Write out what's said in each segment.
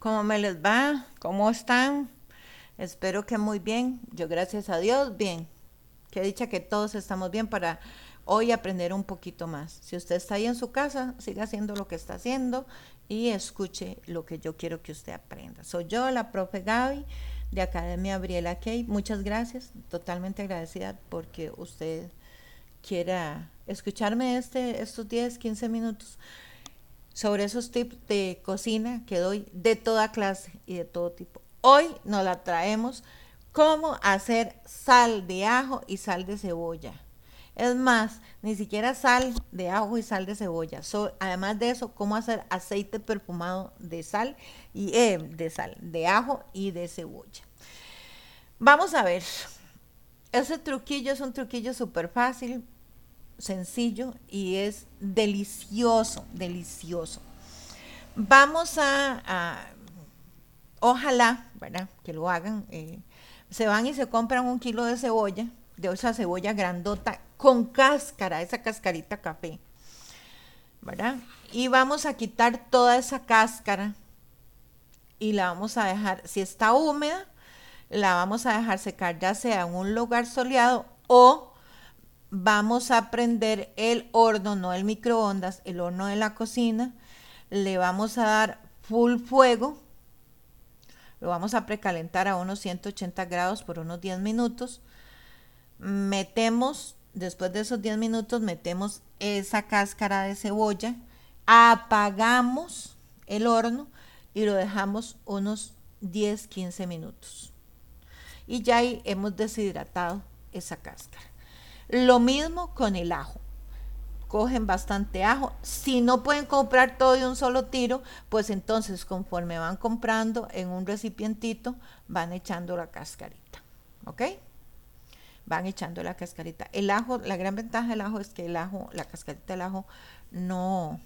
¿Cómo me les va? ¿Cómo están? Espero que muy bien. Yo gracias a Dios, bien. Qué dicha que todos estamos bien para hoy aprender un poquito más. Si usted está ahí en su casa, siga haciendo lo que está haciendo y escuche lo que yo quiero que usted aprenda. Soy yo, la profe Gaby de Academia Briela Kay. Muchas gracias. Totalmente agradecida porque usted quiera escucharme este, estos 10, 15 minutos sobre esos tips de cocina que doy de toda clase y de todo tipo. Hoy nos la traemos cómo hacer sal de ajo y sal de cebolla. Es más, ni siquiera sal de ajo y sal de cebolla. además de eso, cómo hacer aceite perfumado de sal y eh, de sal, de ajo y de cebolla. Vamos a ver. Ese truquillo es un truquillo súper fácil, sencillo y es delicioso, delicioso. Vamos a, ojalá, ¿verdad? Que lo hagan. Eh, se van y se compran un kilo de cebolla, de esa cebolla grandota con cáscara, esa cascarita café, ¿verdad? Y vamos a quitar toda esa cáscara y la vamos a dejar, si está húmeda, la vamos a dejar secar ya sea en un lugar soleado o vamos a prender el horno, no el microondas, el horno de la cocina. Le vamos a dar full fuego. Lo vamos a precalentar a unos 180 grados por unos 10 minutos. Metemos, después de esos 10 minutos, metemos esa cáscara de cebolla. Apagamos el horno y lo dejamos unos 10, 15 minutos. Y ya ahí hemos deshidratado esa cáscara. Lo mismo con el ajo. Cogen bastante ajo. Si no pueden comprar todo de un solo tiro, pues entonces conforme van comprando en un recipientito, van echando la cascarita. ¿Ok? Van echando la cascarita. El ajo, la gran ventaja del ajo es que el ajo, la cascarita del ajo, no,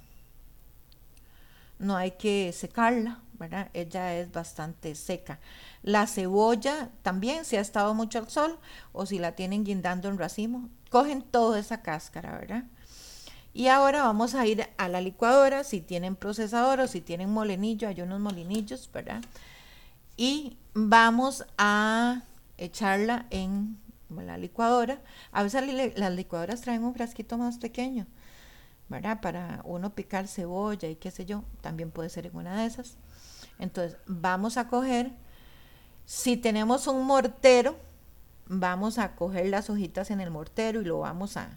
no hay que secarla, ¿verdad? Ella es bastante seca. La cebolla también, si ha estado mucho al sol o si la tienen guindando en racimo, cogen toda esa cáscara, ¿verdad? Y ahora vamos a ir a la licuadora, si tienen procesador o si tienen molinillo, hay unos molinillos, ¿verdad? Y vamos a echarla en la licuadora. A veces las licuadoras traen un frasquito más pequeño, ¿verdad? Para uno picar cebolla y qué sé yo, también puede ser en una de esas. Entonces, vamos a coger, si tenemos un mortero, vamos a coger las hojitas en el mortero y lo vamos a,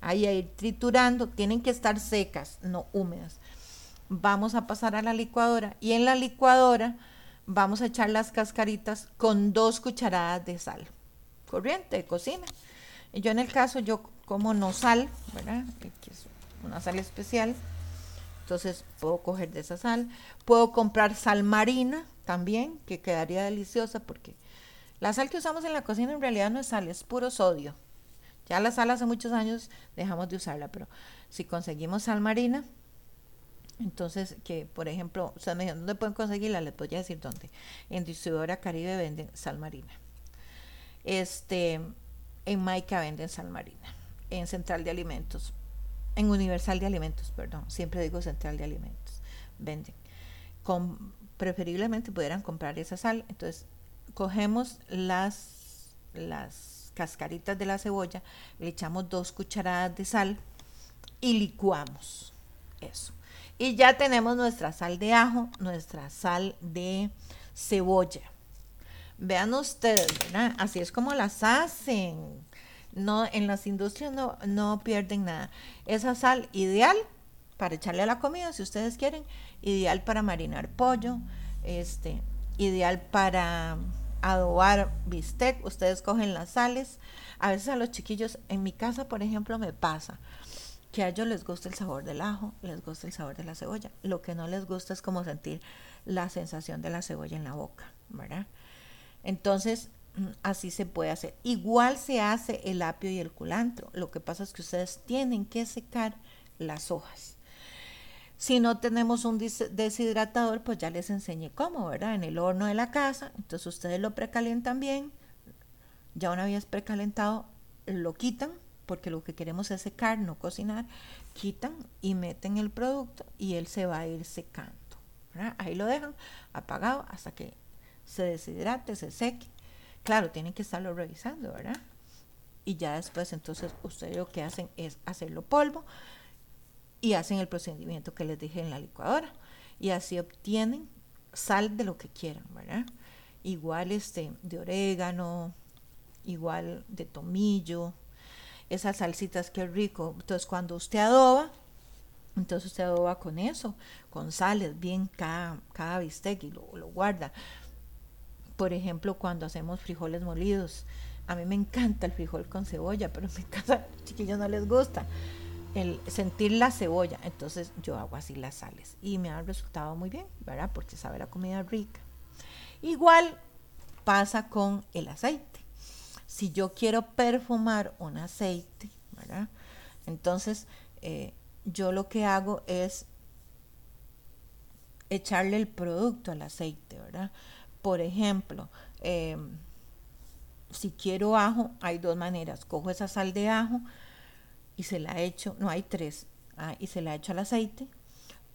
a ir triturando. Tienen que estar secas, no húmedas. Vamos a pasar a la licuadora y en la licuadora vamos a echar las cascaritas con dos cucharadas de sal corriente de cocina. Yo en el caso, yo como no sal, ¿verdad? Una sal especial. Entonces puedo coger de esa sal. Puedo comprar sal marina también, que quedaría deliciosa porque la sal que usamos en la cocina en realidad no es sal, es puro sodio. Ya la sal hace muchos años dejamos de usarla, pero si conseguimos sal marina, entonces que por ejemplo, ustedes me dijeron, ¿dónde pueden conseguirla? Les voy a decir dónde. En Distribuidora Caribe venden sal marina. Este, en Maica venden sal marina. En Central de Alimentos en Universal de Alimentos, perdón, siempre digo Central de Alimentos, venden. Con, preferiblemente pudieran comprar esa sal, entonces cogemos las, las cascaritas de la cebolla, le echamos dos cucharadas de sal y licuamos eso. Y ya tenemos nuestra sal de ajo, nuestra sal de cebolla. Vean ustedes, ¿verdad? Así es como las hacen no, en las industrias no, no pierden nada. Esa sal ideal para echarle a la comida, si ustedes quieren, ideal para marinar pollo, este, ideal para adobar bistec, ustedes cogen las sales. A veces a los chiquillos, en mi casa, por ejemplo, me pasa que a ellos les gusta el sabor del ajo, les gusta el sabor de la cebolla. Lo que no les gusta es como sentir la sensación de la cebolla en la boca, ¿verdad? Entonces, así se puede hacer. Igual se hace el apio y el culantro. Lo que pasa es que ustedes tienen que secar las hojas. Si no tenemos un deshidratador, pues ya les enseñé cómo, ¿verdad? En el horno de la casa. Entonces ustedes lo precalientan bien. Ya una vez precalentado, lo quitan, porque lo que queremos es secar, no cocinar. Quitan y meten el producto y él se va a ir secando, Ahí lo dejan apagado hasta que se deshidrate, se seque. Claro, tienen que estarlo revisando, ¿verdad? Y ya después entonces ustedes lo que hacen es hacerlo polvo y hacen el procedimiento que les dije en la licuadora. Y así obtienen sal de lo que quieran, ¿verdad? Igual este de orégano, igual de tomillo, esas salsitas que rico. Entonces cuando usted adoba, entonces usted adoba con eso, con sales, bien cada, cada bistec y lo, lo guarda. Por ejemplo, cuando hacemos frijoles molidos, a mí me encanta el frijol con cebolla, pero en mi casa chiquillos no les gusta el sentir la cebolla. Entonces yo hago así las sales y me ha resultado muy bien, ¿verdad? Porque sabe la comida rica. Igual pasa con el aceite. Si yo quiero perfumar un aceite, ¿verdad? Entonces eh, yo lo que hago es echarle el producto al aceite, ¿verdad? Por ejemplo, em, si quiero ajo, hay dos maneras. Cojo esa sal de ajo y se la echo, no hay tres, ah, y se la echo al aceite.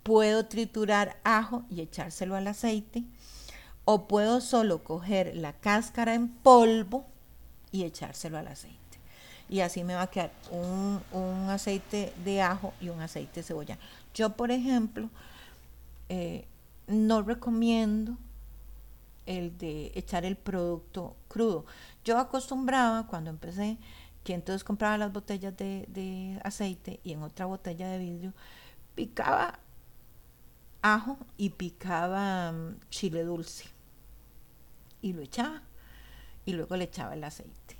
Puedo triturar ajo y echárselo al aceite. O puedo solo coger la cáscara en polvo y echárselo al aceite. Y así me va a quedar un, un aceite de ajo y un aceite de cebolla. Yo, por ejemplo, eh, no recomiendo el de echar el producto crudo. Yo acostumbraba cuando empecé que entonces compraba las botellas de, aceite y en otra botella de vidrio picaba ajo y picaba mm, chile dulce y lo echaba y luego le echaba el aceite.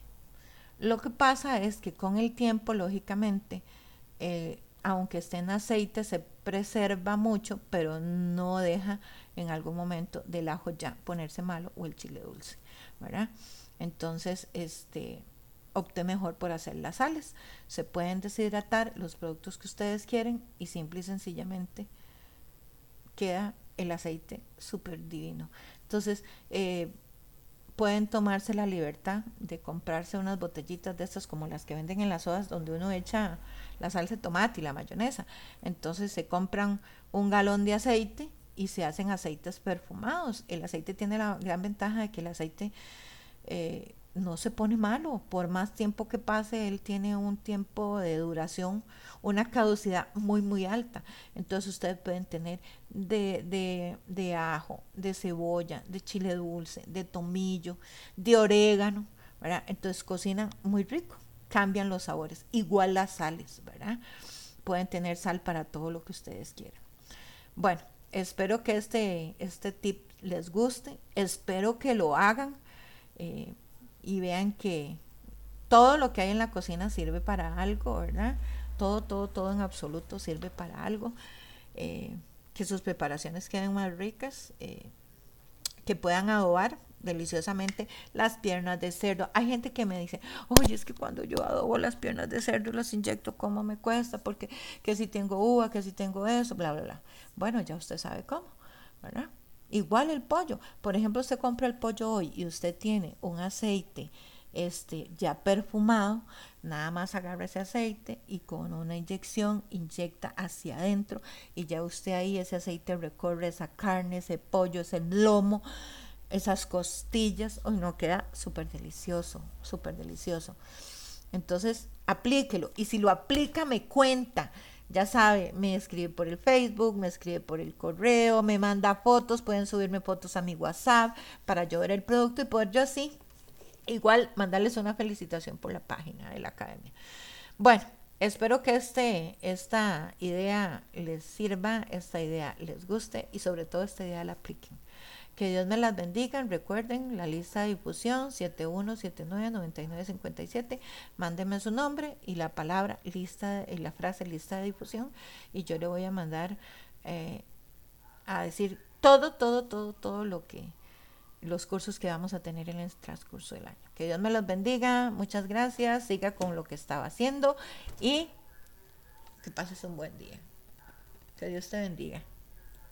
Lo que pasa es que con el tiempo, lógicamente, eh, aunque esté en aceite, se preserva mucho, pero no deja en algún momento del ajo ya ponerse malo o el chile dulce, ¿verdad? Entonces, este, opte mejor por hacer las sales. Se pueden deshidratar los productos que ustedes quieren y simple y sencillamente queda el aceite súper divino. Entonces, eh, pueden tomarse la libertad de comprarse unas botellitas de estas como las que venden en las sodas donde uno echa la salsa de tomate y la mayonesa. Entonces se compran un galón de aceite y se hacen aceites perfumados. El aceite tiene la gran ventaja de que el aceite eh, no se pone malo. Por más tiempo que pase, él tiene un tiempo de duración, una caducidad muy, muy alta. Entonces ustedes pueden tener de, de, de ajo, de cebolla, de chile dulce, de tomillo, de orégano, ¿verdad? Entonces cocinan muy rico, cambian los sabores. Igual las sales, ¿verdad? Pueden tener sal para todo lo que ustedes quieran. Bueno, espero que este, este tip les guste, espero que lo hagan. Eh, y vean que todo lo que hay en la cocina sirve para algo, ¿verdad? Todo, todo, todo en absoluto sirve para algo. Eh, que sus preparaciones queden más ricas, eh, que puedan adobar deliciosamente las piernas de cerdo. Hay gente que me dice, oye, es que cuando yo adobo las piernas de cerdo las inyecto, ¿cómo me cuesta? Porque que si tengo uva, que si tengo eso, bla, bla, bla. Bueno, ya usted sabe cómo, ¿verdad? Igual el pollo. Por ejemplo, usted compra el pollo hoy y usted tiene un aceite este, ya perfumado, nada más agarra ese aceite y con una inyección inyecta hacia adentro y ya usted ahí ese aceite recorre esa carne, ese pollo, ese lomo, esas costillas, hoy no queda súper delicioso, súper delicioso. Entonces, aplíquelo y si lo aplica me cuenta ya sabe, me escribe por el Facebook, me escribe por el correo, me manda fotos, pueden subirme fotos a mi WhatsApp para yo ver el producto y poder yo así, igual mandarles una felicitación por la página de la academia. Bueno, espero que este, esta idea les sirva, esta idea les guste y sobre todo esta idea la apliquen. Que Dios me las bendiga. Recuerden la lista de difusión 71799957. Mándenme su nombre y la palabra lista y la frase lista de difusión y yo le voy a mandar eh, a decir todo, todo, todo, todo lo que los cursos que vamos a tener en el transcurso del año. Que Dios me los bendiga. Muchas gracias. Siga con lo que estaba haciendo y que pases un buen día. Que Dios te bendiga.